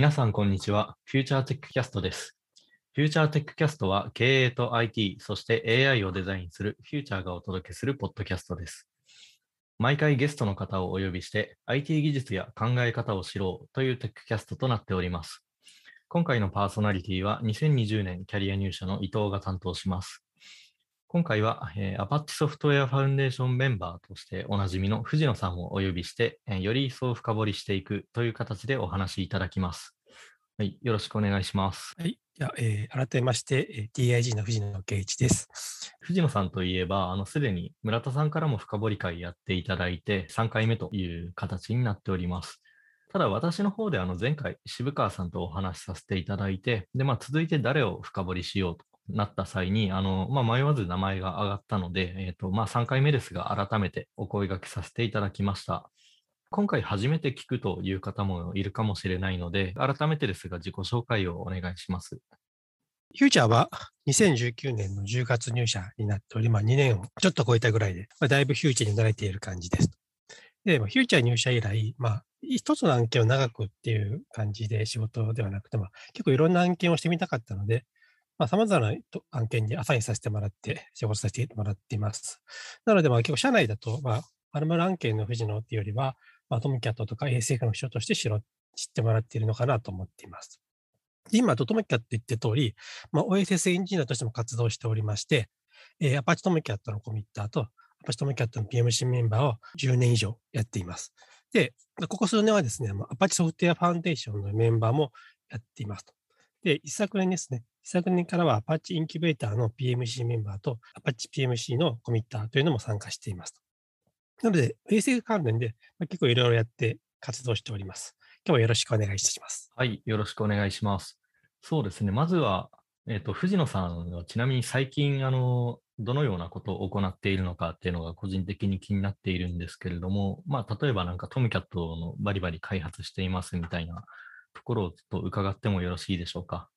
皆さん、こんにちは。フューチャーテックキャストです。フューチャーテックキャストは経営と IT、そして AI をデザインするフューチャーがお届けするポッドキャストです。毎回ゲストの方をお呼びして IT 技術や考え方を知ろうというテックキャストとなっております。今回のパーソナリティは2020年キャリア入社の伊藤が担当します。今回は、えー、アパッチソフトウェアファウンデーションメンバーとしておなじみの藤野さんをお呼びして、えーより一層深掘りしていくという形でお話しいただきます。はい、よろしくお願いします。はい。じゃあ、えー改めまして、えー TIG の藤野圭一です。藤野さんといえば、あの、すでに村田さんからも深掘り会やっていただいて、3回目という形になっております。ただ、私の方で、あの、前回、渋川さんとお話しさせていただいて、で、まあ、続いて誰を深掘りしようとなった際に、あの、まあ、迷わず名前が上がったので、えっ、と、まあ、3回目ですが、改めてお声掛けさせていただきました。今回初めて聞くという方もいるかもしれないので、改めてですが、自己紹介をお願いします。フューチャーは2019年の10月入社になっており、まあ、2年をちょっと超えたぐらいで、まあ、だいぶフューチャーに慣れている感じです。で、まあ、フューチャー入社以来、まあ、一つの案件を長くっていう感じで仕事ではなくて、まあ、結構いろんな案件をしてみたかったので、まあ、様々な案件にアサインさせてもらって、仕事させてもらっています。なので、まあ、結構社内だと、まあ、まるまる案件の藤野っていうよりは、まあ、トムキャットとか ASF の人として知ろ知ってもらっているのかなと思っています。で今、トムキャット言って通り、まあ、OSS エンジニアとしても活動しておりまして、えー、アパッチトムキャットのコミッターと、アパッチトムキャットの PMC メンバーを10年以上やっています。で、ここ数年はですね、アパッチソフトウェアファンデーションのメンバーもやっていますと。で、一昨年ですね、一昨年からはアパッチインキュベーターの PMC メンバーと、アパッチ PMC のコミッターというのも参加しています。なので、衛星関連で、結構いろいろやって活動しております。今日はよろしくお願いします。はい、よろしくお願いします。そうですね、まずは、えっ、と、藤野さんはちなみに最近、あの、どのようなことを行っているのかっていうのが個人的に気になっているんですけれども、まあ、例えばなんかトムキャットのバリバリ開発していますみたいなところをちょっと伺ってもよろしいでしょうか？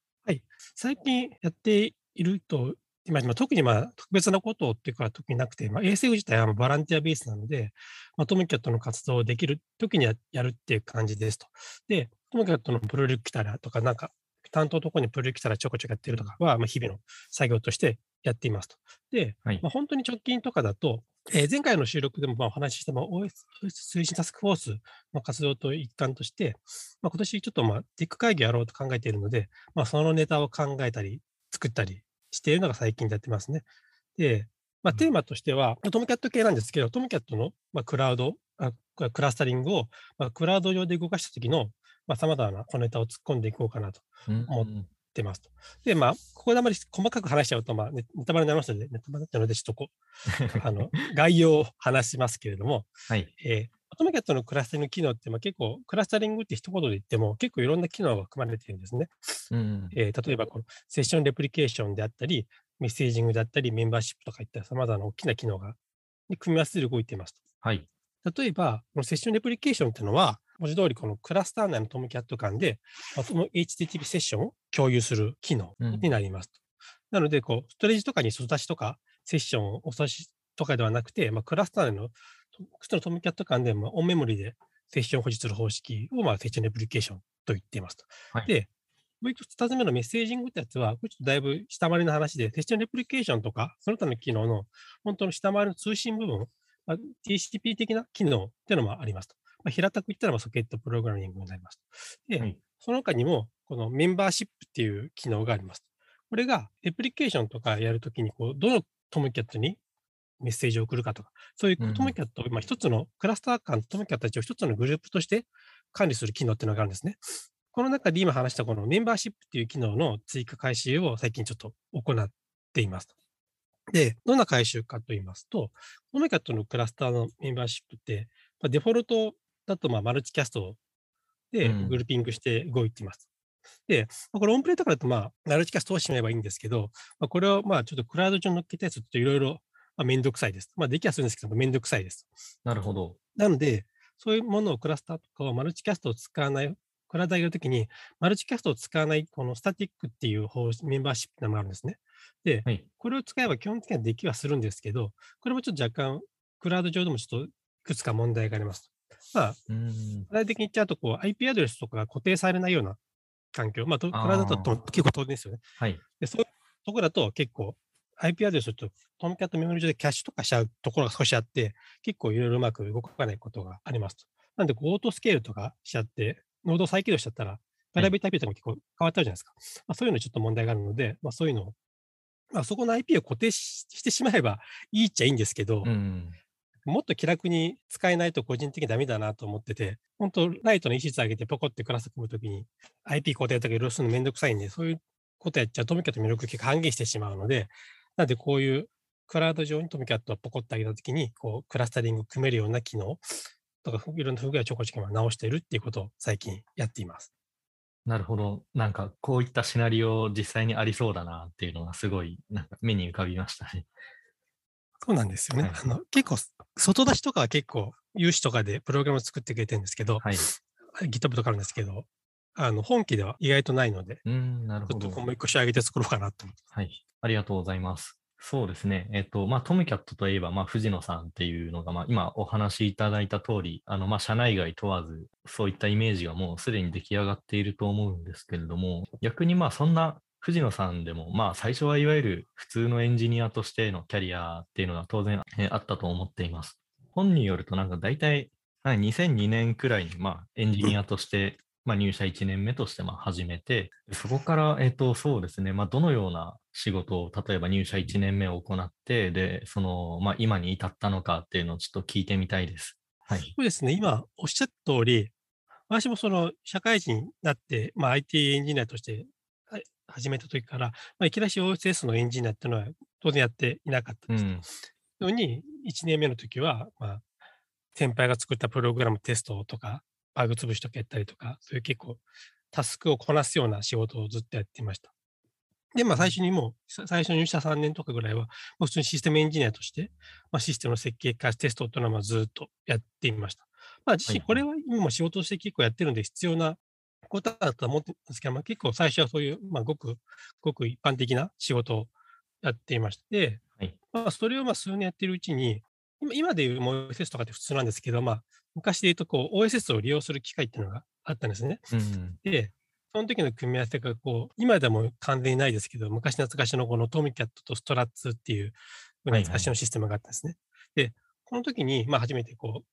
最近やっていると、今、今特にまあ特別なことっていうか特になくて、まあ、衛星自体はまあボランティアベースなので、まあ、トムキャットの活動をできる時にややるっていう感じですと。で、トムキャットのプロリュ来たらとか、なんか担当のところにプロリュ来たらちょこちょこやってるとかは、まあ、日々の作業としてやっていますと。で、はいまあ、本当に直近とかだと、えー前回の収録でもまあお話しした、まあ、OS 推進タスクフォースの活動と一環として、まあ、今年ちょっとまあテック会議をやろうと考えているので、まあ、そのネタを考えたり、作ったりしているのが最近でやってますね。で、まあ、うんテーマとしては、トムキャット系なんですけど、トムキャットの、まあ、クラウドあ、クラスタリングを、まあ、クラウド上で動かした時の、まあ、様々な小ネタを突っ込んでいこうかなとうん思っってますと。で、まあ、ここであまり細かく話しちゃうと、まあ、ネネタバレになりますので、ネタバレになので、ちょっとこう、あの、概要を話しますけれども、はい。えー、トムキャットのクラスタリング機能って、まあ、結構、クラスタリングって一言で言っても、結構いろんな機能が含まれているんですね。うんうんえー例えばこのセッションレプリケーションであったり、メッセージングであったり、メンバーシップとかいった様々な大きな機能がに組み合わせて動いていますはい。と。例えば、このセッションレプリケーションっていうのは、文字通りこのクラスター内のトムキャット間で、まあその HTTP セッションを共有する機能うんになりますと。なので、こう、ストレージとかに外出しとか、セッションをお差しとかではなくて、まあ、クラスター内の複数のトムキャット間で、まあ、オンメモリでセッションを保持する方式を、まあ、セッションレプリケーションと言っていますと。はいで、もう一つ、二つ目のメッセージングってやつは、これちょっとだいぶ下回りの話で、セッションレプリケーションとか、その他の機能の本当の下回りの通信部分、まあ、TCP 的な機能っていうのもありますと。まあ、平たく言ったらばソケットプログラミングになりますと。で、はいその他にも、このメンバーシップっていう機能があります。これが、レプリケーションとかやるときに、こう、どのトムキャットにメッセージを送るかとか、そういうトムキャットを、まあ、一つのクラスター間、トムキャットたちを一つのグループとして管理する機能っていうのがあるんですね。この中で今話したこのメンバーシップっていう機能の追加回収を最近ちょっと行っています。で、どんな回収かと言いますと、トムキャットのクラスターのメンバーシップって、まあ、デフォルトだとまあマルチキャストでうんグルーピングして動いています。で、まあこれオンプレとかだとまあマルチキャストをしまえばいいんですけど、まあ、これをまあちょっとクラウド上に乗っけたやつといろいろめんどくさいです。まあできはするんですけど、めんどくさいです。なるほど。なので、そういうものをクラスターとかをマルチキャストを使わない、クラウド上げるときに、マルチキャストを使わない、このスタティックっていう方メンバーシップのがあるんですね。で、はい。これを使えば基本的にはできはするんですけど、これもちょっと若干、クラウド上でもちょっといくつか問題があります。まあ、うん。具体的に言っちゃうと、こう、IP アドレスとかが固定されないような環境、まあ、クラウドだと結構当然ですよね。はい。でそういうところだと結構 IP アドレスとトムキャットメモリ上でキャッシュとかしちゃうところが少しあって、結構いろいろうまく動かないことがありますと。なんで、オートスケールとかしちゃって、ノードを再起動しちゃったら、プライベート IP とも結構変わっちゃうじゃないですか。まあ、そういうのちょっと問題があるので、まあ、そういうのを、まあ、そこの IP を固定してしまえばいいっちゃいいんですけど、うん、もっと気楽に使えないと個人的にダメだなと思ってて、本当ライトの EC 上げてポコってクラス組むときに IP 固定とかいろいろするのめんどくさいんで、そういうことやっちゃうトミキャット魅力結構半減してしまうので、なんでこういうクラウド上にトミキャットをポコってあげたときに、こうクラスタリング組めるような機能とか、いろんな不具合をちょこちょこ直しているっていうことを最近やっています。なるほど。なんかこういったシナリオ実際にありそうだなっていうのがすごいなんか目に浮かびましたね。そうなんですよね。はい、あの結構、外出しとかは結構、有志とかでプログラムを作ってくれてるんですけど、はい、GitHub とかあるんですけど、あの本気では意外とないので、うんなるほどちょっともう一個仕上げて作ろうかなと思って。はい。ありがとうございます。そうですね。えっと、まあ、トムキャットといえば、まあ、藤野さんっていうのが、まあ、今お話しいただいた通り、あの、まあ、社内外問わず、そういったイメージがもうすでに出来上がっていると思うんですけれども、逆にまあ、そんな藤野さんでも、まあ、最初はいわゆる普通のエンジニアとしてのキャリアっていうのが当然、あったと思っています。本によると、なんか大体、はい、2002年くらいに、まあ、エンジニアとしてまあ、入社1年目としてまあ始めて、そこから、えっ、と、そうですね、まあ、どのような仕事を、例えば入社1年目を行って、で、その、まあ、今に至ったのかっていうのをちょっと聞いてみたいです。はい。そうですね、今おっしゃった通り、私もその社会人になって、まあ、IT エンジニアとして始めた時から、まあ、いきなり OSS のエンジニアっていうのは当然やっていなかったです。うん、のに、1年目の時は、まあ、先輩が作ったプログラムテストとか、バグ潰しとかやったりとか、そういう結構タスクをこなすような仕事をずっとやっていました。で、まあ最初にもう、最初入社3年とかぐらいは、普通にシステムエンジニアとして、まあ、システムの設計化、テストというのはずっとやっていました。まあ自身、これは今も仕事として結構やってるんで必要なことだと思ってるんですけど、まあ、結構最初はそういう、まあ、ごく、ごく一般的な仕事をやっていまして、はい、まあ、それをまあ数年やってるうちに、今今でいう OSS とかって普通なんですけど、まあ、昔で言うとこう OSS を利用する機会っていうのがあったんですね。うん、で、その時の組み合わせがこう、今でも完全にないですけど、昔懐かしのこのトミキャットとストラッツっていう懐かしのシステムがあったんですね。はいはい、で、この時に、まあ、初めてこう、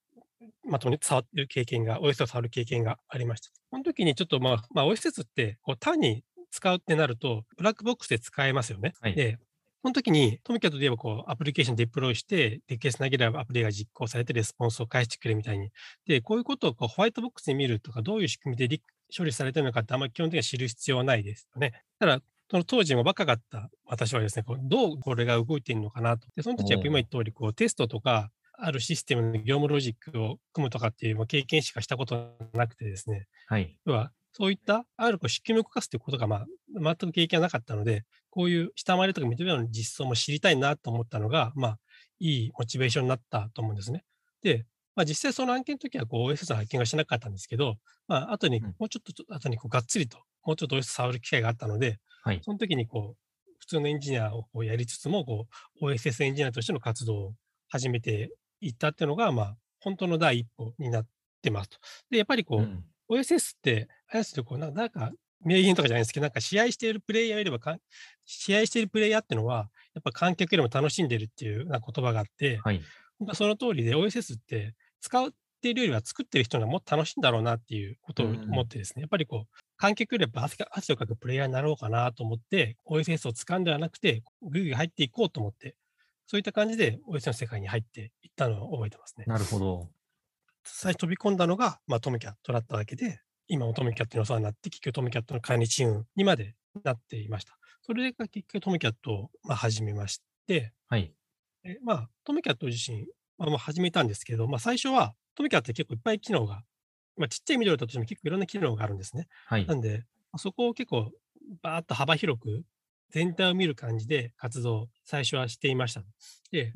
まともに触ってる経験が、OSS を触る経験がありました。この時にちょっとまあ、まあ、OSS ってこう単に使うってなると、ブラックボックスで使えますよね。はい、で、その時に、トムキャットで言えばこう、アプリケーションデプロイして、で、ケース投げればアプリが実行されてレスポンスを返してくれみたいに。で、こういうことをこうホワイトボックスで見るとか、どういう仕組みで処理されてるのかってあんまり基本的には知る必要はないですよね。ただ、その当時も若かった私はですね、こうどうこれが動いているのかなと。で、その時は今言った通り、こう、テストとか、あるシステムの業務ロジックを組むとかっていう経験しかしたことなくてですね。はい。要は、そういったあるこう仕組みを動かすということが、まあ、全く経験がなかったので、こういう下回りとか認めるの実装も知りたいなと思ったのが、まあ、いいモチベーションになったと思うんですね。で、まあ、実際その案件の時はこう OSS の発見がしなかったんですけど、まあ後に、もうちょっと後にこうがっつりと、もうちょっと OSS 触る機会があったので、はい、その時にこう、普通のエンジニアをこうやりつつも、こう、OSS エンジニアとしての活動を始めていったっていうのが、まあ、本当の第一歩になってますと。で、やっぱりこう、うん、OSS って、あやつでこう、なんか、名言とかじゃないですけど、なんか試合しているプレイヤーよりはか、試合しているプレイヤーっていうのは、やっぱ観客よりも楽しんでるっていうな言葉があって、はい、その通りで OSS って使っているよりは作ってる人がもっと楽しいんだろうなっていうことを思ってですね、やっぱりこう、観客よりは汗をかくプレイヤーになろうかなと思って、OSS を使うんではなくて、ぐいぐい入っていこうと思って、そういった感じで OSS の世界に入っていったのを覚えてますね。なるほど。最初飛び込んだのが、まあ、トムキャットだったわけで、今もトムキャットにお世話になって、結局トムキャットの管理チームにまでなっていました。それが結局トムキャットをまあ始めまして、はい。えまあ、トムキャット自身、まあ、始めたんですけど、まあ、最初はトムキャットって結構いっぱい機能が、まあ、ちっちゃいミドルだとしても結構いろんな機能があるんですね。はい。なんで、そこを結構バーッと幅広く全体を見る感じで活動を最初はしていました。で、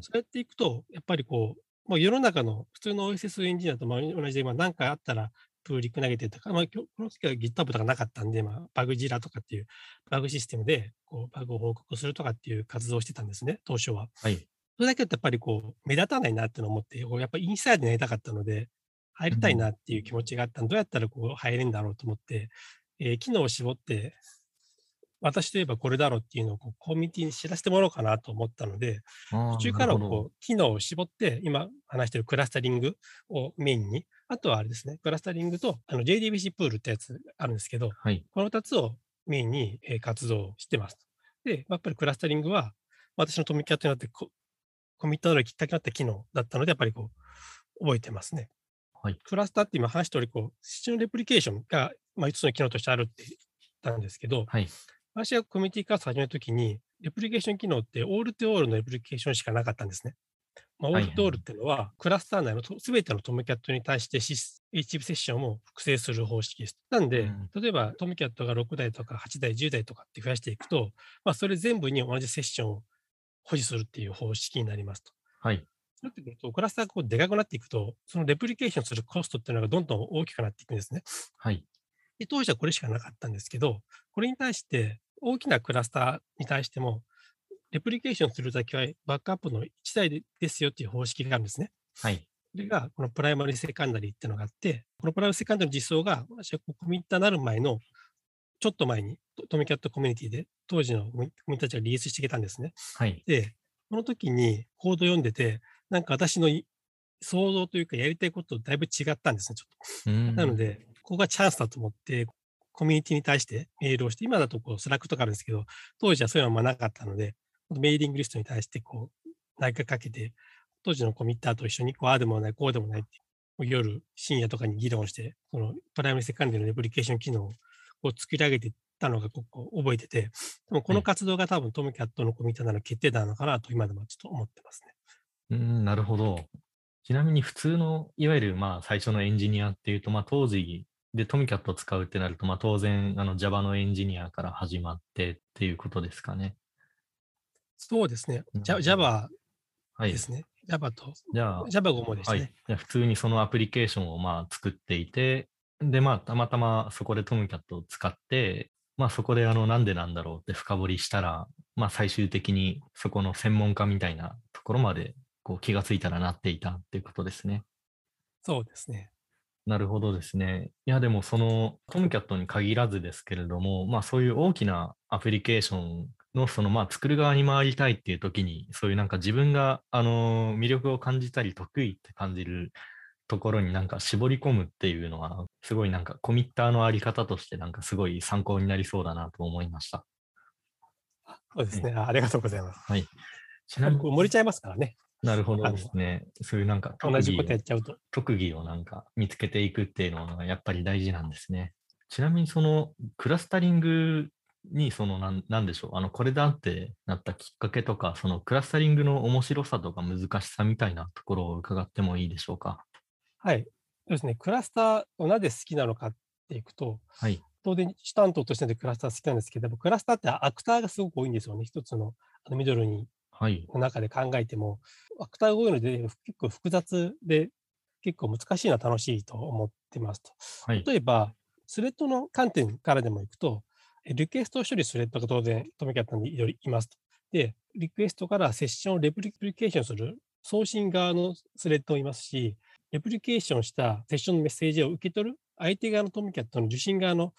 そうやっていくと、やっぱりこう、もう世の中の普通の OSS エンジニアと同じで、まあ、何かあったらプーリック投げてとか、まあ、この時は GitHub とかなかったんで、まあ、バグジラとかっていうバグシステムでこうバグを報告するとかっていう活動をしてたんですね、当初は。はい。それだけだとやっぱりこう目立たないなってのを思って、こうやっぱりインサイドになりたかったので、入りたいなっていう気持ちがあったので、どうやったらこう入れるんだろうと思って、えー機能を絞って、私といえばこれだろうっていうのをこうコミュニティに知らせてもらおうかなと思ったので、途中からこう機能を絞って、今話しているクラスタリングをメインに、あとはあれですね、クラスタリングとあの JDBC プールってやつあるんですけど、はい。この2つをメインにえー活動してます。で、やっぱりクラスタリングは、私のトミキャットになってココミットなるきっかけになった機能だったので、やっぱりこう、覚えてますね。はい。クラスターって今話した通り、こう、システムレプリケーションが、まあ、5つの機能としてあるって言ったんですけど、はい。私がコミュニティ活動を始めるときに、レプリケーション機能ってオールトゥオールのレプリケーションしかなかったんですね。まあ、オはいールトゥオールっていうのは、クラスター内のすべてのトムキャットに対してシス HTTP セッションを複製する方式です。なんで、うん例えばトムキャットが6台とか8台、10台とかって増やしていくと、まあ、それ全部に同じセッションを保持するっていう方式になりますと。はい。そうなってくると、クラスターがこうでかくなっていくと、そのレプリケーションするコストっていうのがどんどん大きくなっていくんですね。はい。で当時はこれしかなかったんですけど、これに対して、大きなクラスターに対しても、レプリケーションするだけはバックアップの1台でですよっていう方式があるんですね。はい。それが、このプライマリーセカンダリーっていうのがあって、このプライマリーセカンダリーの実装が、私はコミッターになる前の、ちょっと前にトトムキャットコミュニティで、当時のコミッターたちがリリースしてきたんですね。はい。で、この時にコード読んでて、なんか私のい想像というかやりたいこととだいぶ違ったんですね、ちょっと。うーんなの、で、ここがチャンスだと思って、コミュニティに対してメールをして、今だとこうスラックとかあるんですけど、当時はそういうのはまあなかったので、メーリングリストに対してこう投げかけて、当時のコミッターと一緒にこうああでもない、こうでもないって、夜、深夜とかに議論して、そのプライマリーセカンダリーのレプリケーション機能をこう作り上げていったのがここ覚えてて、でもこの活動が多分トムキャットのコミッターなる決定打なのかなと今でもちょっと思ってますね。うーん、なるほど。ちなみに普通の、いわゆるまあ最初のエンジニアっていうと、まあ当時でトミキャットを使うってなると、まあ当然あの Java のエンジニアから始まってっていうことですかね。そうですね。うん Java Java はい。ですね。Java と、じゃあ、Java 5もですはいね。。じゃあ普通にそのアプリケーションをまあ作っていて、で、まあたまたまそこでトムキャットを使って、まあそこであのなんでなんだろうって深掘りしたら、まあ最終的にそこの専門家みたいなところまでこう気がついたらなっていたっていうことですね。そうですね。なるほどですね。いや、でもそのトムキャットに限らずですけれども、まあそういう大きなアプリケーションのそのまあ作る側に回りたいっていう時に、そういうなんか自分があの魅力を感じたり得意って感じるところになんか絞り込むっていうのは、すごいなんかコミッターのあり方としてなんかすごい参考になりそうだなと思いました。そうですね。あありがとうございます。はい。ちなみに、かこう盛れちゃいますからね。なるほどですね。そういうなんか同じことやっをちゃうと。特技をなんか見つけていくっていうのはやっぱり大事なんですね。ちなみにそのクラスタリングにそのなんなんでしょう、あのこれだってなったきっかけとか、そのクラスタリングの面白さとか難しさみたいなところを伺ってもいいでしょうか？はい。そうですね。クラスターをなぜ好きなのかっていくと、はい。当然、主担当としてでクラスター好きなんですけど、クラスターってアクターがすごく多いんですよね。一つのあのミドルにはい。の中で考えても、アクターが多いので結構複雑で、結構難しいのは楽しいと思ってますと。はい。例えば、スレッドの観点からでもいくと、えリクエストを処理するスレッドが当然、トミキャットにいろいろいますと。で、リクエストからセッションをレプリケーションする送信側のスレッドもいますし、レプリケーションしたセッションのメッセージを受け取る相手側のトミキャットの受信側の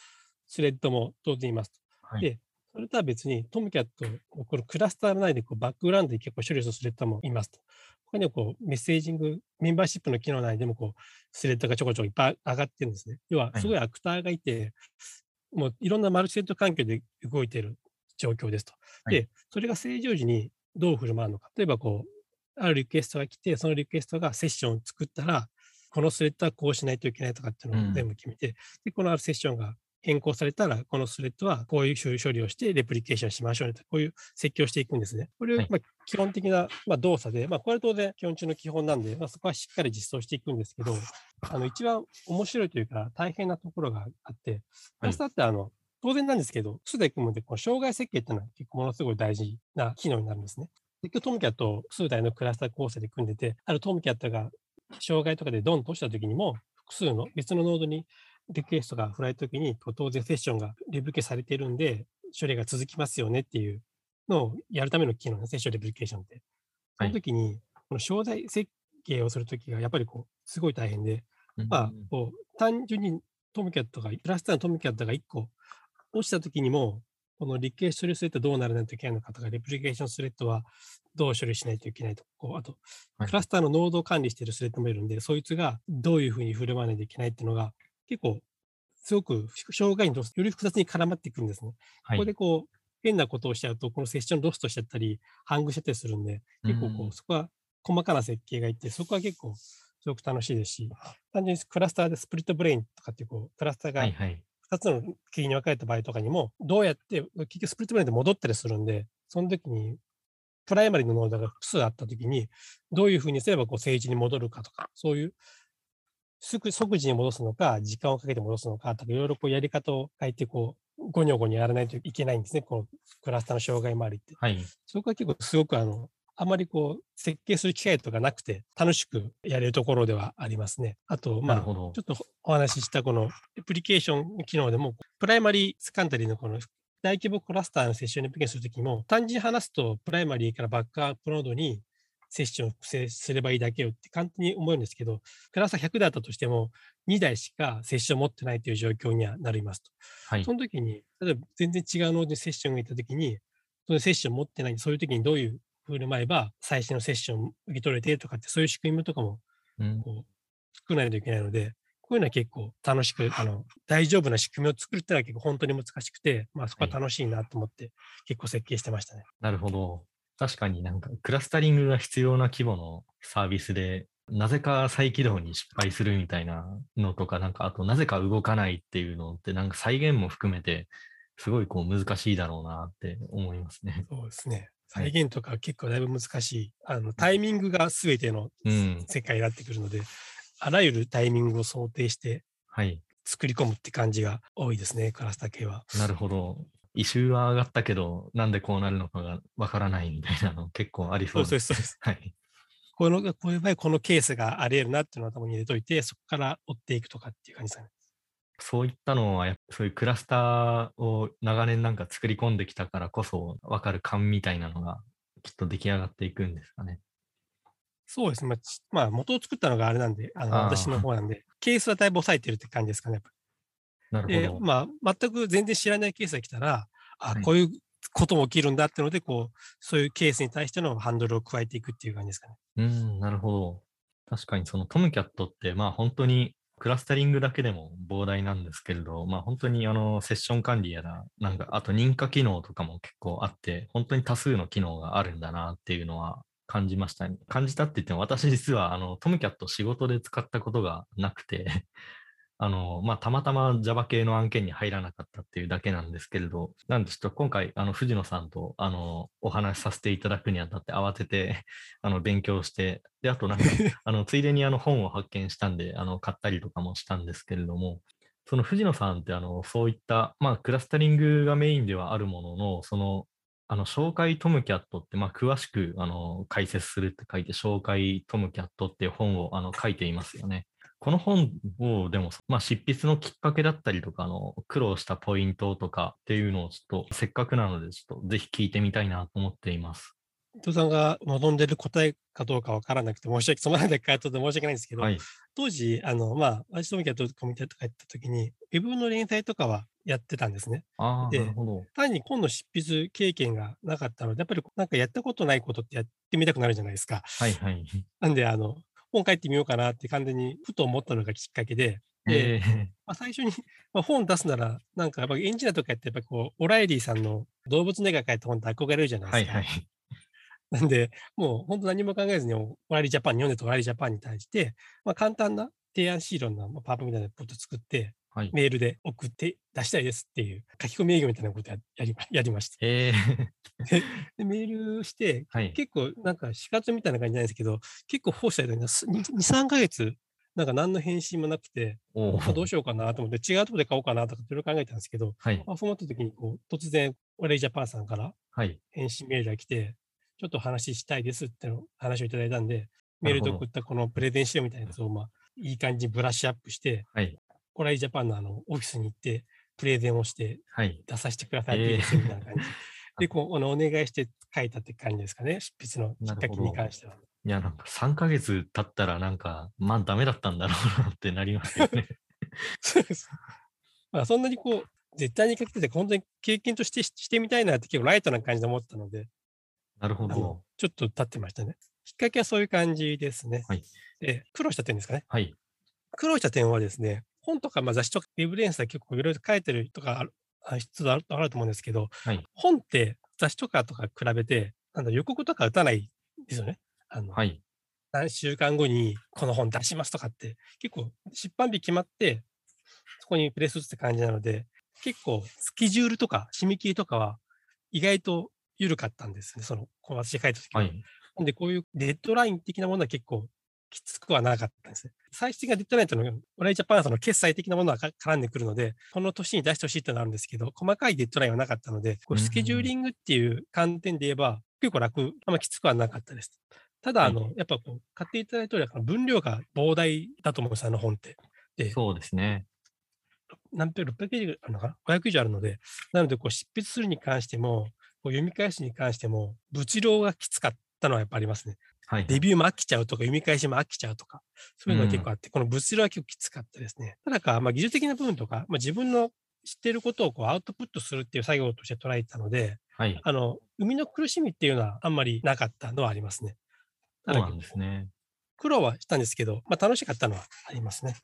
スレッドも当然いますと。はいでそれとは別に、トムキャットのこのクラスター内でこうバックグラウンドで結構処理するスレッドもいますと。他にはこうメッセージング、メンバーシップの機能内でもこうスレッドがちょこちょこいっぱい上がってるんですね。要は、はいすごいアクターがいて、もういろんなマルチセット環境で動いている状況ですと。はいで、それが正常時にどう振る舞うのか。例えば、こう、あるリクエストが来て、そのリクエストがセッションを作ったら、このスレッドはこうしないといけないとかっていうのうんを全部決めて、で、このあるセッションが変更されたら、このスレッドはこういう処理をして、レプリケーションしましょうねと、こういう設計をしていくんですね。これははいまあ基本的なまあ動作で、まあ、これは当然基本中の基本なんで、まあ、そこはしっかり実装していくんですけど、あの一番面白いというか大変なところがあって、クラスターってあの、当然なんですけど、数で組むんで、この障害設計っていうのは結構ものすごい大事な機能になるんですね。結局トムキャットを数台のクラスター構成で組んでて、あるトムキャットが障害とかでドンと落ちたときにも、複数の別のノードにリクエストが振られたときに、当然セッションがレブリケされているんで、処理が続きますよねっていうのをやるための機能ですね、セッションレプリケーションって。その時に、この障害設計をするときがやっぱりこう、すごい大変で、まあ、こう単純にトムキャットが、クラスターのトムキャットが1個落ちたときにも、このリケーションスレッドどうならないといけないのかとか、レプリケーションスレッドはどう処理しないといけないとか、こうあと、はい。クラスターのノードを管理しているスレッドもいるんで、そいつがどういうふうに振る舞わないといけないっていうのが、結構、すごく障害により複雑に絡まってくるんですね。はい。ここでこう、変なことをしちゃうと、このセッションロストしちゃったり、ハングしちゃったりするんで、結構こうそこは細かな設計がいて、そこは結構すごく楽しいですし、単純にクラスターでスプリットブレインとかっていう、こう、クラスターがはいはい。2つのキーに分かれた場合とかにも、どうやって、結局スプリットブレインで戻ったりするんで、その時に、プライマリのノードが複数あった時に、どういうふうにすればこう正常に戻るかとか、そういう即即時に戻すのか、時間をかけて戻すのかとか、いろいろこうやり方を変えて、こう、ごにょごにょやらないといけないんですね、このクラスターの障害もありって。はい。そこは結構すごくあの、あまりこう、設計する機会とかなくて、楽しくやれるところではありますね。あと、まあ、ちょっとお話ししたこのアプリケーション機能でも、プライマリースカンタリーのこの大規模クラスターのセッションにアプリケーションするときも、単純に話すと、プライマリーからバックアップノードにセッションを複製すればいいだけよって簡単に思うんですけど、クラスター100だったとしても、2台しかセッションを持ってないという状況にはなりますと。はいそ。の時に、例えば全然違うノードにセッションがいた時に、そのセッション持ってない、そういう時にどういう振る舞えば最新のセッションを受け取れてとかって、そういう仕組みとかもうんこう作らないといけないので、こういうのは結構楽しく、あの、大丈夫な仕組みを作るってのは結構本当に難しくて、まあそこは楽しいなと思って結構設計してましたね。なるほど。確かになんかクラスタリングが必要な規模のサービスで、なぜか再起動に失敗するみたいなのとか、なんかあとなぜか動かないっていうのって、なんか再現も含めて、すごいこう難しいだろうなって思いますね。そうですね。はい再現とか結構だいぶ難しい。あの、タイミングが全てのうん。世界になってくるので、あらゆるタイミングを想定してはい。作り込むって感じが多いですね、クラスター系は。なるほど。異臭は上がったけど、なんでこうなるのかがわからないみたいなの結構ありそそううで。そうですそうです。はい。このこういう場合、このケースがあり得るなっていうのを頭に入れといて、そこから追っていくとかっていう感じですかね。そういったのはやっぱそういうクラスターを長年なんか作り込んできたからこそ分かる感みたいなのがきっと出来上がっていくんですかね。そうですね。まあ、ちまあ、元を作ったのがあれなんで、あの私の方なんで、ケースはだいぶ抑えてるって感じですかね。やっぱりでなるほ、ど。まあ、全く全然知らないケースが来たら、あ、はいこういうことも起きるんだっていうので、こう、そういうケースに対してのハンドルを加えていくっていう感じですかね。うん、なるほど。確かにそのトムキャットって、まあ本当にクラスタリングだけでも膨大なんですけれど、まあ本当にあのセッション管理やら、なんかあと認可機能とかも結構あって、本当に多数の機能があるんだなっていうのは感じましたね。感じたって言っても私実はあのトムキャット仕事で使ったことがなくて、あの、まあ、たまたま Java 系の案件に入らなかったっていうだけなんですけれど、なんでちょっと今回、あの、藤野さんと、あの、お話しさせていただくにあたって慌てて、あの、勉強して、で、あとなんか、あの、ついでにあの本を発見したんで、あの、買ったりとかもしたんですけれども、その藤野さんって、あの、そういった、まあ、クラスタリングがメインではあるものの、その、あの、紹介トムキャットって、まあ、詳しく、あの、解説するって書いて、紹介トムキャットっていう本を、あの、書いていますよね。この本を、でも、まあ、執筆のきっかけだったりとか、あの、苦労したポイントとかっていうのをちょっと、せっかくなので、ちょっと、ぜひ聞いてみたいなと思っています。伊藤さんが望んでる答えかどうかわからなくて申し訳、そのまで回答で申し訳ないんですけど、はい。当時、あの、まあ、私ともきゃとコミュニティとかやった時に、ウェブの連載とかはやってたんですね。ああ、で。単に本の執筆経験がなかったので、やっぱりなんかやったことないことってやってみたくなるじゃないですか。はいはい。なんで、あの、本書いてみようかなって完全にふと思ったのがきっかけで、で、え ーまあ、最初に、まあ、本出すなら、なんかやっぱエンジニアとかやって、やっぱこう、オライリーさんの動物の絵が描いた本って憧れるじゃないですか。はいはい。なんで、もう本当何も考えずに、オライリージャパンに読んでたオライリージャパンに対して、まあ、簡単な提案シーロンのまあパワーポみたいなポット作って、はい。メールで送って出したいですっていう書き込み営業みたいなことややりま やりました。えーで、メールして、はい。結構なんか死活みたいな感じじゃないですけど、結構フォーした間に2、3ヶ月、なんか何の返信もなくて、どうーしようかなと思って、違うところで買おうかなとかいろいろ考えたんですけど、はい。まあ、そうなった時にこう、突然、オレイジャパンさんからはい。返信メールが来て、ちょっと話したいですっての話をいただいたんで、メールで送ったこのプレゼン資料みたいなやつを、まあ、いい感じにブラッシュアップして、はい。オライジャパンのあの、オフィスに行って、プレゼンをしてはい。出させてくださいってえー言ってみたいな感じ。で、こう、あのお願いして書いたって感じですかね、執筆のきっかけに関しては。いや、なんか3ヶ月経ったらなんか、まあダメだったんだろうなってなりますよね。そうです。まあそんなにこう、絶対にかけてて、本当に経験としてししてみたいなって結構ライトな感じで思ったので、なるほど。ちょっと立ってましたね。きっかけはそういう感じですね。はいで、苦労した点ですかね。はい。苦労した点はですね、本とかまあ雑誌とかウェブレンスで結構いろいろ書いてるとかあるあ必要あるあると思うんですけど、はい本って雑誌とかとか比べて、なんだ予告とか打たないですよね。あのはい。何週間後にこの本出しますとかって、結構出版日決まって、そこにプレス打つって感じなので、結構スケジュールとか締め切りとかは意外と緩かったんですね。その、こう私が書いた時は。はい。でこういうデッドライン的なものは結構きつくはなかったんですね。最終的なデッドラインというのは、オライリージャパンはその決済的なものはか絡んでくるので、この年に出してほしいってのはあるんですけど、細かいデッドラインはなかったので、こうスケジューリングっていう観点で言えば、結構楽、あんまきつくはなかったです。ただ、あの、やっぱこう、買っていただいた通り、分量が膨大だと思うんです、あの本って。で、そうですね。何ページ、600ページあるのかな ?500 以上あるので、なので、こう、執筆するに関しても、こう読み返すに関しても、物量がきつかったのはやっぱありますね。はい。デビューも飽きちゃうとか、読み返しも飽きちゃうとか、そういうのが結構あって、この物量は結構きつかったですね。ただか、まあ、技術的な部分とか、まあ、自分の知っていることをこうアウトプットするっていう作業として捉えてたので、はい。あの、生みの苦しみっていうのはあんまりなかったのはありますね。そうなんですね。苦労はしたんですけど、まあ、楽しかったのはありますね。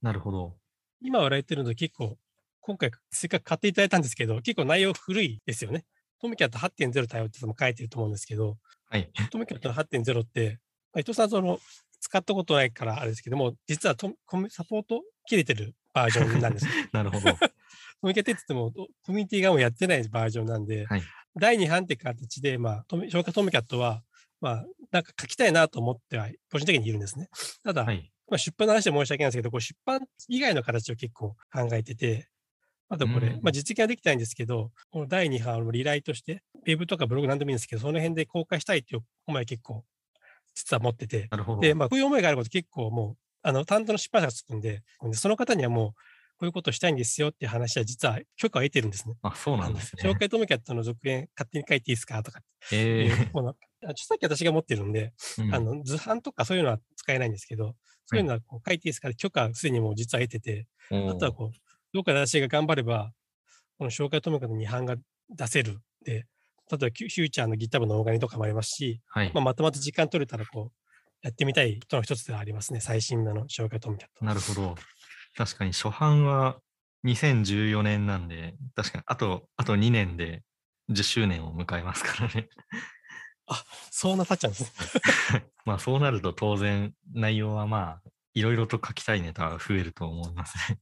なるほど。今笑えてるので結構、今回せっかく買っていただいたんですけど、結構内容古いですよね。トミキャット8.0対応っても書いてると思うんですけど、はい。トミキャットの8.0って、まあ、伊藤さんその使ったことないからあれですけども、実はトコミサポート切れてるバージョンなんです。なるほど。トミキャットって言っても、コミュニティがもうやってないバージョンなんで、はい第2版って形で、まあ、消化トミキャットは、まあ、なんか書きたいなと思っては、個人的にいるんですね。ただ、はい。まあ、出版の話で申し訳ないんですけど、こう出版以外の形を結構考えてて、あとこれ、うんまあ、実現はできてないんですけど、この第2版をリライとして、ウェブとかブログなんでもいいんですけど、その辺で公開したいっていう思いは結構、実は持ってて、なるほど。で、まあ、こういう思いがあること結構もう、あの、担当の出版社がつくんで、その方にはもう、こういうことをしたいんですよっていう話は実は許可を得てるんですね。あ、そうなんですね。紹介トムキャットの続編勝手に書いていいですかとかえいう、このあ著作権私が持ってるんで、ーうんあの図版とかそういうのは使えないんですけど、そういうのはこう書いていいですかって許可すでにもう実は得てて、あとはこう、どうか私が頑張れば、この紹介トムキャットの2版が出せる。で、例えばフューチャーのギターのオーガニとかもありますし、はいま。あ、まとまった時間取れたらこう、やってみたい人の一つではありますね。最新の紹介トムキャット。なるほど。確かに初版は2014年なんで、確かにあと、あと2年で10周年を迎えますからね。そうなっちゃうんですね。まあそうなると当然内容はまあいろいろと書きたいネタが増えると思いますね。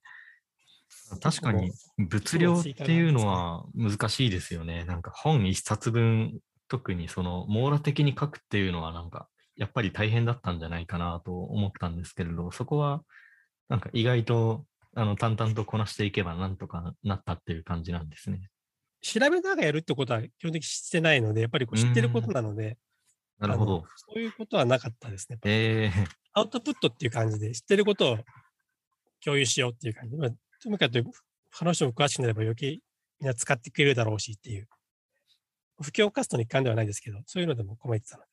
確かに物量っていうのは難しいですよね。なんか本一冊分、特にその網羅的に書くっていうのはなんかやっぱり大変だったんじゃないかなと思ったんですけれど、そこはなんか意外とあの淡々とこなしていけばなんとかなったっていう感じなんですね。調べながらやるってことは基本的にしてないので、やっぱりこう知ってることなので、なるほど。そういうことはなかったですね。えー、アウトプットっていう感じで、知ってることを共有しようっていう感じ。まあ、とにかく話も詳しくなれば余計みんな使ってくれるだろうしっていう。不況活動の一環ではないですけど、そういうのでも込めてたので。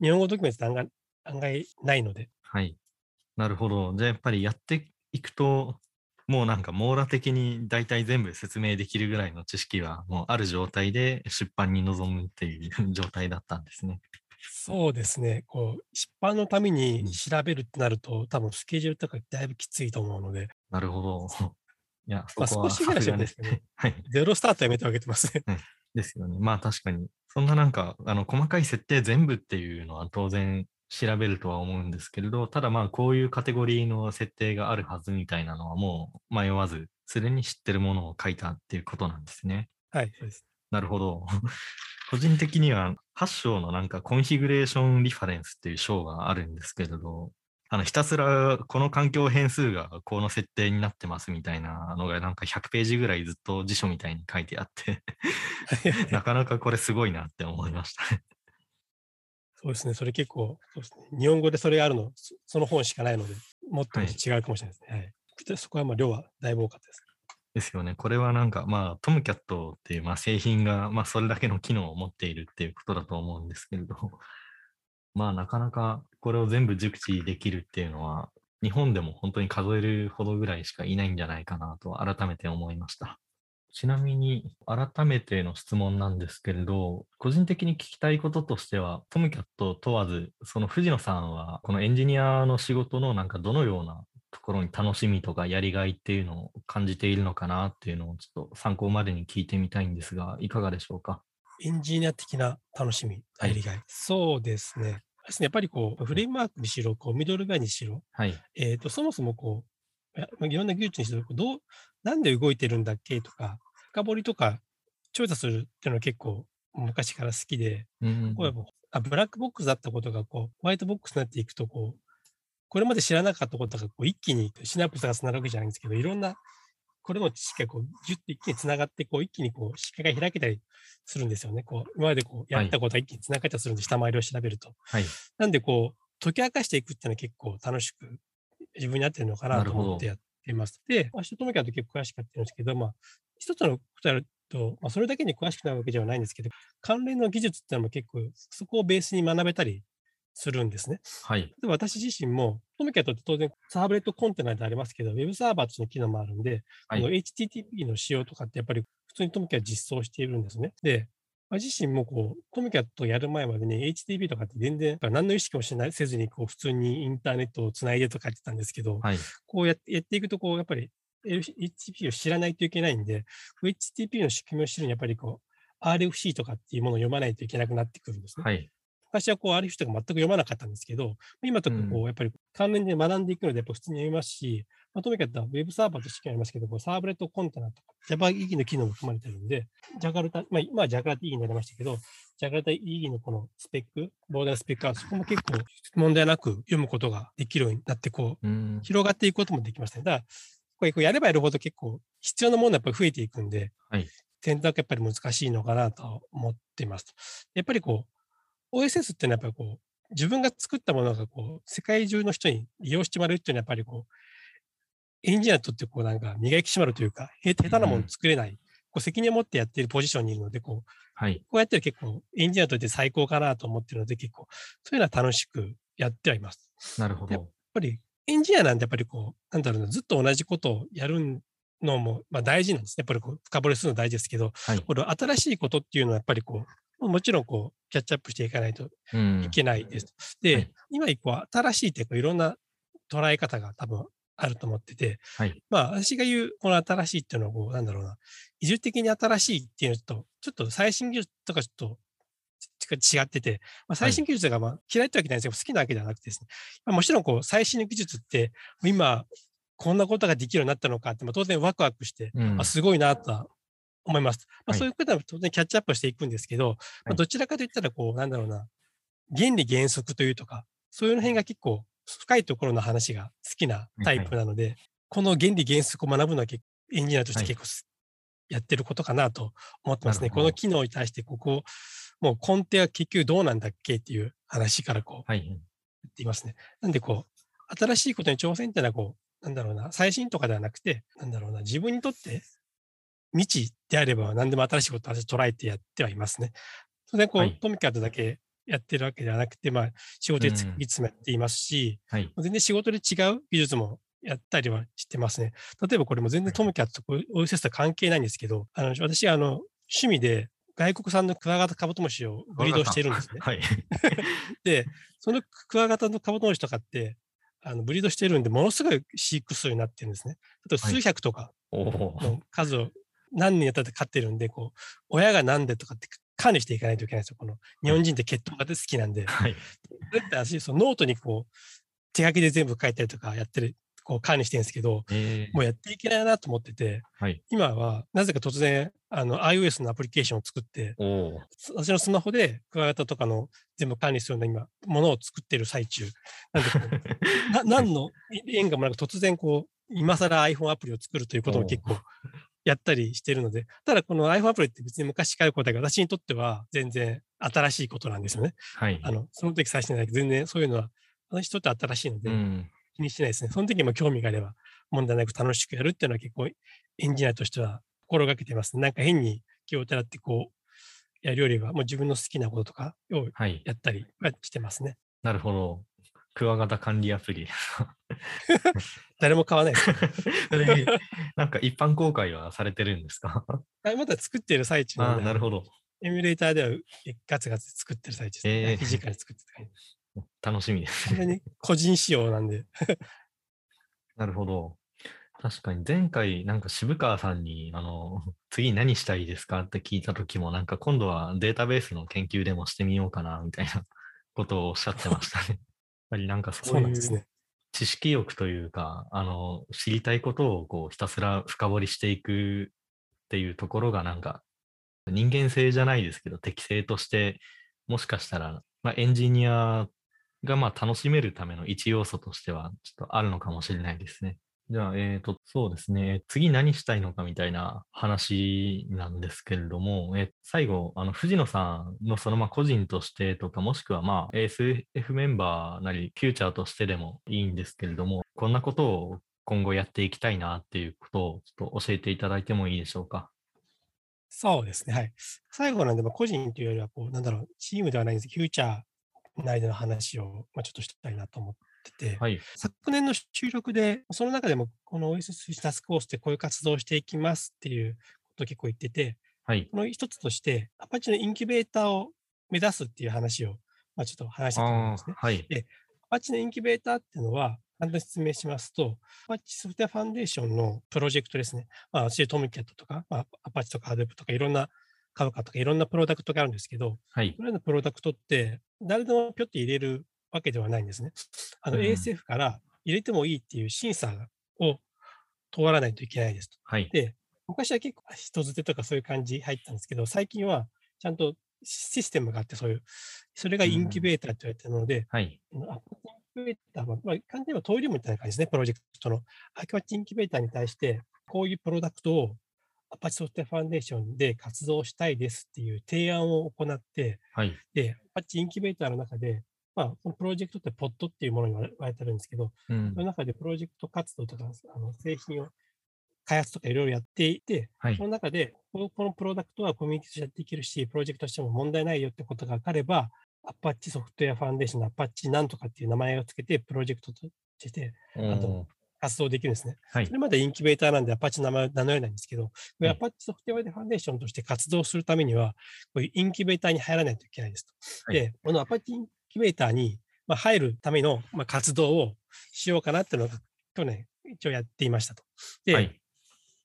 日本語ドキュメントって案外案外ないので、はい。なるほど。じゃあやっぱりやっていくと、もうなんか網羅的に大体全部説明できるぐらいの知識はもうある状態で出版に臨むっていう状態だったんですね。そうですね、こう、出版のために調べるってなると、多分スケジュールとかだいぶきついと思うので、なるほど。いや、そまあこは少しぐらいさすがですですけどね。はい。ゼロスタートやめてあげてますね。ですよね。まあ確かに、そんななんか、あの、細かい設定全部っていうのは当然調べるとは思うんですけれど、ただまあこういうカテゴリーの設定があるはずみたいなのはもう迷わず、すでに知ってるものを書いたっていうことなんですね。はい、そうです。なるほど。個人的には8章のなんかコンフィグレーションリファレンスっていう章があるんですけれど、あのひたすらこの環境変数がこの設定になってますみたいなのがなんか100ページぐらいずっと辞書みたいに書いてあって、なかなかこれすごいなって思いました。そうですね、それ結構、そうですね、日本語でそれがあるの、そその本しかないので、もっとはい違うかもしれないですね。はいでそこはまあ量はだいぶ多かったです。ですよね。これはなんかまあトムキャットっていうまあ製品がまあそれだけの機能を持っているっていうことだと思うんですけれど、まあなかなかこれを全部熟知できるっていうのは日本でも本当に数えるほどぐらいしかいないんじゃないかなと改めて思いました。ちなみに、改めての質問なんですけれど、個人的に聞きたいこととしては、トムキャット問わず、その藤野さんは、このエンジニアの仕事のなんかどのようなところに楽しみとかやりがいっていうのを感じているのかなっていうのをちょっと参考までに聞いてみたいんですが、いかがでしょうか？エンジニア的な楽しみ、やりがい。はい、そうですね。やっぱりこう、フレームワークにしろ、こうミドルウェアにしろ、はい、えっ、と、そもそもこう、いろんな技術にしろ、どう、なんで動いてるんだっけとか、深掘りとか調査するっていうのは結構昔から好きで、うん、こうあブラックボックスだったことがこうホワイトボックスになっていくとこう、これまで知らなかったことがこう一気にシナプスがつながるわけじゃないんですけど、いろんなこれの知識がこうギュッと一気につながってこう一気にこう視界が開けたりするんですよね。こう今までこうやったことが一気につながったりするんで、下回りを調べると。はい、なんでこう解き明かしていくっていうのは結構楽しく自分に合ってるのかなと思ってやっています。で、私とともきは結構詳しくやってるんですけど、まあ、一つのことやると、まあ、それだけに詳しくなるわけではないんですけど、関連の技術っていうのも結構、そこをベースに学べたりするんですね。はい。で私自身も、トミキャットって当然サーブレットコンテナでありますけど、ウェブサーバーとしての機能もあるんで、はい HTTP の仕様とかってやっぱり普通にトミキャ実装しているんですね。で、私自身もこう、トミキャットやる前までね、HTTP とかって全然何の意識もしないせずに、こう、普通にインターネットをつないでとかやってたんですけど、はい。こうやってやっていくと、こう、やっぱり HTTP を知らないといけないんで、HTTP の仕組みを知るにはやっぱりこう、RFC とかっていうものを読まないといけなくなってくるんですね。はい。昔はこう RFC とか全く読まなかったんですけど、今とかこうう、やっぱり関連で学んでいくので、やっぱ普通に読みますし、まあ、とにかくウェブサーバーとしてありますけど、こうサーブレットコンテナとか、Java 意義の機能も含まれてるんで、ジャカルタ、まあ、今はジャカルタ意義になりましたけど、ジャカルタ意義のこのスペック、ボーダースペックは、そこも結構問題なく読むことができるようになって、こう、うん。広がっていくこともできますね。だから、これこうやればやるほど結構必要なものはやっぱり増えていくんで、はい選択やっぱり難しいのかなと思っています。やっぱりこう、OSS っていうのはやっぱりこう、自分が作ったものがこう、世界中の人に利用してもらうっていうのはやっぱりこう、エンジニアにとってこうなんか磨き締まるというか、へ下手なもの作れない、こう責任を持ってやっているポジションにいるので、こう、はい。こうやってる結構エンジニアにとって最高かなと思ってるので、結構、そういうのは楽しくやってはいます。やっなるほど。ぱりエンジニアなんてやっぱりこう、なんだろうな、ずっと同じことをやるのも、まあ、大事なんですね。やっぱりこう深掘りするの大事ですけど、はい。これ新しいことっていうのはやっぱりこう、もちろんこう、キャッチアップしていかないとうん。いけないです。で、はい。今以降、新しいってこういろんな捉え方が多分あると思ってて、はい。まあ私が言うこの新しいっていうのはこう、なんだろうな、移住的に新しいっていうのと、ちょっと最新技術とかちょっとち違ってて、まあ、最新技術がまあ嫌いってわけじゃないですけど、好きなわけではなくてですね、まあ、もちろんこう最新の技術って、今、こんなことができるようになったのかって、まあ、当然ワクワクして、うん。あすごいなとは思います。まあ、はいそういうことは当然キャッチアップしていくんですけど、まあ、どちらかといったら、こう、なんだろうな、原理原則というとか、そういうの辺が結構深いところの話が好きなタイプなので、この原理原則を学ぶのは結構エンジニアとしてはい結構すやってることかなと思ってますね。この機能に対して、ここ、もう根底は結局どうなんだっけっていう話からこう、はい。言っていますね。なんでこう、新しいことに挑戦っていうのはこう、なんだろうな、最新とかではなくて、なんだろうな、自分にとって未知であれば何でも新しいことを私捉えてやってはいますね。それでこう、はいトミカとだけやってるわけではなくて、まあ、仕事でつうんいつもやっていますし、はい。全然仕事で違う技術もやったりはしてますね。例えばこれも全然トムキャットと OSS と関係ないんですけど、あの私、あの、趣味で外国産のクワガタカブトムシをブリードしてるんですね。はい。で、そのクワガタのカブトムシとかって、あのブリードしてるんで、ものすごい飼育数になってるんですね。例えばはい数百とか。の数を何年やったって飼ってるんで、こう、親がなんでとかって管理していかないといけないんですよ。この日本人って血統が好きなんで。はい。それって私、そのノートにこう、手書きで全部書いたりとかやってる、こう管理してるんですけど、えーもうやっていけないなと思ってて、はい。今はなぜか突然、あの、iOS のアプリケーションを作って、私のスマホでクワガタとかの全部管理するような今、ものを作ってる最中。なんで な何の縁がもなく突然こう、今更 iPhone アプリを作るということを結構やったりしてるので、ただこの iPhone アプリって別に昔からことだけど、私にとっては全然新しいことなんですよね。はい。あの、その時最初じゃないけど、全然そういうのは私にとっては新しいので、うん。気にしてないですね。その時も興味があれば問題なく楽しくやるっていうのは結構エンジニアとしては心がけてます。なんか変に気をてらってこう、やるよりはもう自分の好きなこととかをはい。やったりはしてますね。なるほど。クワガタ管理アプリ。誰も買わないです。なんか一般公開はされてるんですか？あまだ作ってる最中ああ、なるほど。エミュレーターではガツガツ作ってる最中です、ね。えーフィジカル作ってる。楽しみですね。個人仕様なんで。なるほど。確かに前回なんか渋川さんにあの次何したいですかって聞いた時もなんか今度はデータベースの研究でもしてみようかなみたいなことをおっしゃってましたね。やっぱりなんかそそうういうなんですね。知識欲というか、あの知りたいことをこうひたすら深掘りしていくっていうところがなんか人間性じゃないですけど適性としてもしかしたら、まあ、エンジニアがまあ楽しめるための一要素としてはちょっとあるのかもしれないですね。じゃあ、えっ、と、そうですね。次何したいのかみたいな話なんですけれども、え最後、あの、藤野さんのそのま個人としてとか、もしくはまあ ASF メンバーなり、フューチャーとしてでもいいんですけれども、こんなことを今後やっていきたいなっていうことをちょっと教えていただいてもいいでしょうか？そうですね。はい。最後なんで、ま、個人というよりは、こう、なんだろう、チームではないんです、フューチャー内での話を、まあ、ちょっとしたいなと思ってて、はい。昨年の収録で、その中でも、この OS タスクフォースでこういう活動をしていきますっていうことを結構言ってて、はい。この一つとして、アパッチのインキュベーターを目指すっていう話を、まあ、ちょっと話したと思うんあですね。あ、はい。アパッチのインキュベーターっていうのは、簡単に説明しますと、アパッチソフトウェアファンデーションのプロジェクトですね。まあ、私、トムキャットとか、まあ、アパッチとかハドゥープとか、いろんなカウカとか、いろんなプロダクトがあるんですけど、はい。それらのプロダクトって、誰でもぴょって入れるわけではないんですね。あの、うん ASF から入れてもいいっていう審査を通らないといけないですと。はい。で、昔は結構人づてとかそういう感じ入ったんですけど、最近はちゃんとシステムがあって、そういう、それがインキュベーターって言われてるので、はい。アパッチインキュベーターは、まあ、簡単に言えばトイレみたいな感じですね、プロジェクトの。アパッチインキュベーターに対して、こういうプロダクトをアパッチソフトウェアファンデーションで活動したいですっていう提案を行って、はい。で、アパッチインキュベーターの中で、まあ、そのプロジェクトってポドリングっていうものに言われてるんですけど、うんその中でプロジェクト活動とか、あの製品を開発とかいろいろやっていて、はいそ。の中でこの、プロダクトはコミュニティとしてやっていけるし、プロジェクトとしても問題ないよってことが分かれば、アパッチソフトウェアファンデーションのアパッチなんとかっていう名前をつけて、プロジェクトとしておあとー活動できるんですね。はいそ。れまでインキュベーターなんでアパッチの名前を名乗れないんですけど、はいアパッチソフトウェアファンデーションとして活動するためには、こういうインキュベーターに入らないといけないですと。はいで、このアパッチキュベーターに、まあ、入るための、まあ、活動をしようかなっていうのが去年一応やっていましたと。で、はい。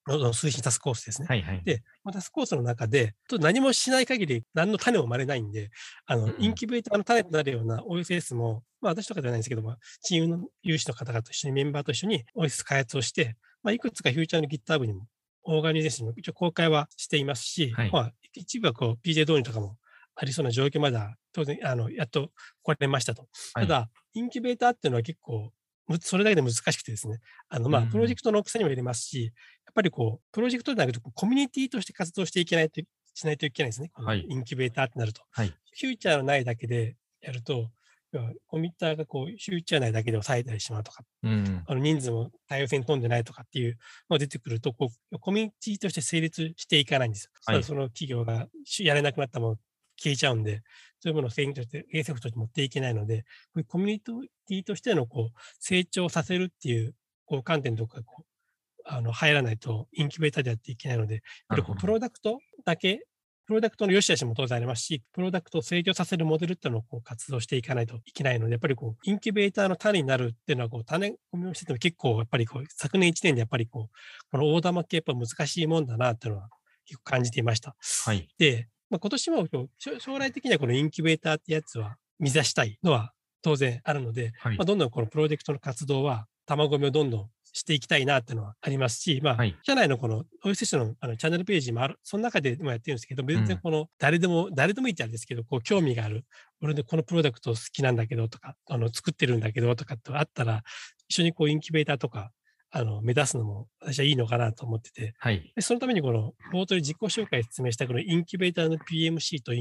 のの推進タスクコースですね。はい。はい。で、まあタスクコースの中で、何もしない限り何の種も生まれないんで、あの、うんインキュベーターの種となるような OSS も、まあ私とかではないんですけども、チームの有志の方々と一緒にメンバーと一緒に OSS 開発をして、まあいくつかフューチャーの GitHub にも、オーガニゼーションにも一応公開はしていますし、はいまあ一部はこう PJ 導入とかもありそうな状況までは当然、あの、やっと来れましたと。はいただ、インキュベーターっていうのは結構、むそれだけで難しくてですね、あの、まあ、うんプロジェクトの大きさにも入れますし、やっぱりこう、プロジェクトではなくて、コミュニティとして活動していけないと、しないといけないですね。インキュベーターってなると。はい。フューチャーのないだけでやると、コミッターがこう、フューチャー内だけで抑えたりしまうとか、うん。あの人数も対応線飛んでないとかっていうのが出てくると、こう、コミュニティとして成立していかないんですよ。はいその企業がしやれなくなったもの消えちゃうんで、そういうものを製品として、ASF として持っていけないので、こういうコミュニティとしてのこう成長させるっていうこう観点とかこうあの入らないとインキュベーターでやっていけないので、こうプロダクトだけ、プロダクトの良し悪しも当然ありますし、プロダクトを成長させるモデルっていうのをこう活動していかないといけないので、やっぱりこう、インキュベーターの種になるっていうのは、こう、種込みをしてても結構、やっぱりこう、昨年1年でやっぱりこう、この大玉系やっぱ難しいもんだなっていうのは結構感じていました。はい。で、まあ、今年も将将来的にはこのインキュベーターってやつは目指したいのは当然あるので、はい。まあ、どんどんこのプロジェクトの活動は卵みをどんどんしていきたいなっていうのはありますし、まあはい、社内のこの OSS のあのチャンネルページもある、その中でもやってるんですけど、別然この誰でも、誰でもいいってあれですけど、こう興味がある、俺でこのプロダクト好きなんだけどとか、あの作ってるんだけどとかってあったら、一緒にこうインキュベーターとか、あの目指すのも私はいいのかなと思ってて、はい。でそのためにこの冒頭で自己紹介説明したこのインキュベーターの PMC と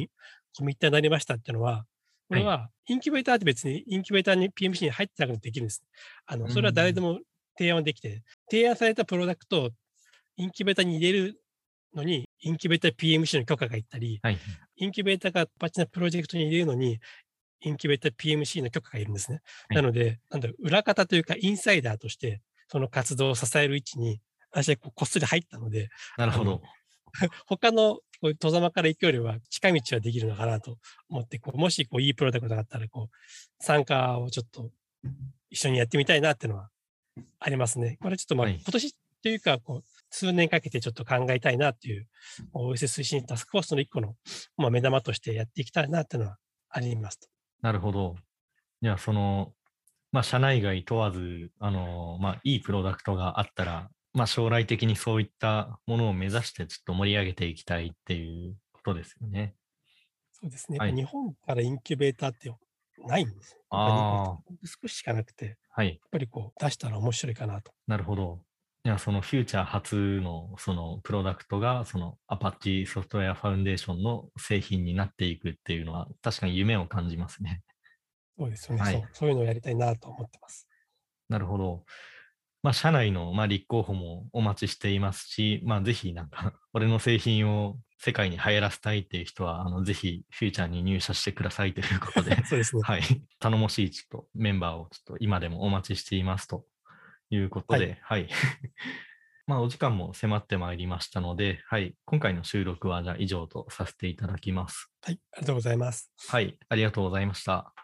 コミッターになりましたっていうのは、これはインキュベーターって別にインキュベーターに PMC に入ってなくてできるんです。あのそれは誰でも提案できて、提案されたプロダクトをインキュベーターに入れるのに、インキュベーター PMC の許可がいったり、はい。インキュベーターがパッチなプロジェクトに入れるのに、インキュベーター PMC の許可がいるんですね。はいなので、なんだ裏方というか、インサイダーとして、その活動を支える位置に、私はこっそり入ったので、なるほど。他のこう戸様から行くよりは近道はできるのかなと思って、こうもしこういいプロダクトがあったらこう、参加をちょっと一緒にやってみたいなっていうのはありますね。これちょっとまあ、はい今年というかこう、数年かけてちょっと考えたいなっていう、OS 推進タスクフォースの一個の、まあ、目玉としてやっていきたいなっていうのはありますと。なるほど。いや、その、まあ、社内外問わず、あの、まあ、いいプロダクトがあったら、まあ、将来的にそういったものを目指して、ちょっと盛り上げていきたいっていうことですよね。そうですね。はい日本からインキュベーターってないんですよ。あ少ししかなくて、やっはい。ぱりこう出したら面白いかなと。なるほど。いや、そのフューチャー初のそのプロダクトが、その Apache ソフトウェアファウンデーションの製品になっていくっていうのは、確かに夢を感じますね。そうですよね、はいそう。そういうのをやりたいなと思ってます。なるほど。まあ、社内の、まあ、立候補もお待ちしていますし、まあ、ぜひ、なんか、俺の製品を世界に流行らせたいっていう人は、あの、ぜひ、フューチャーに入社してくださいということで、そうですね。はい。頼もしいちょっとメンバーをちょっと今でもお待ちしていますということで、はい。まあ、お時間も迫ってまいりましたので、はい。今回の収録は、じゃあ以上とさせていただきます。はい、ありがとうございます。はい。ありがとうございました。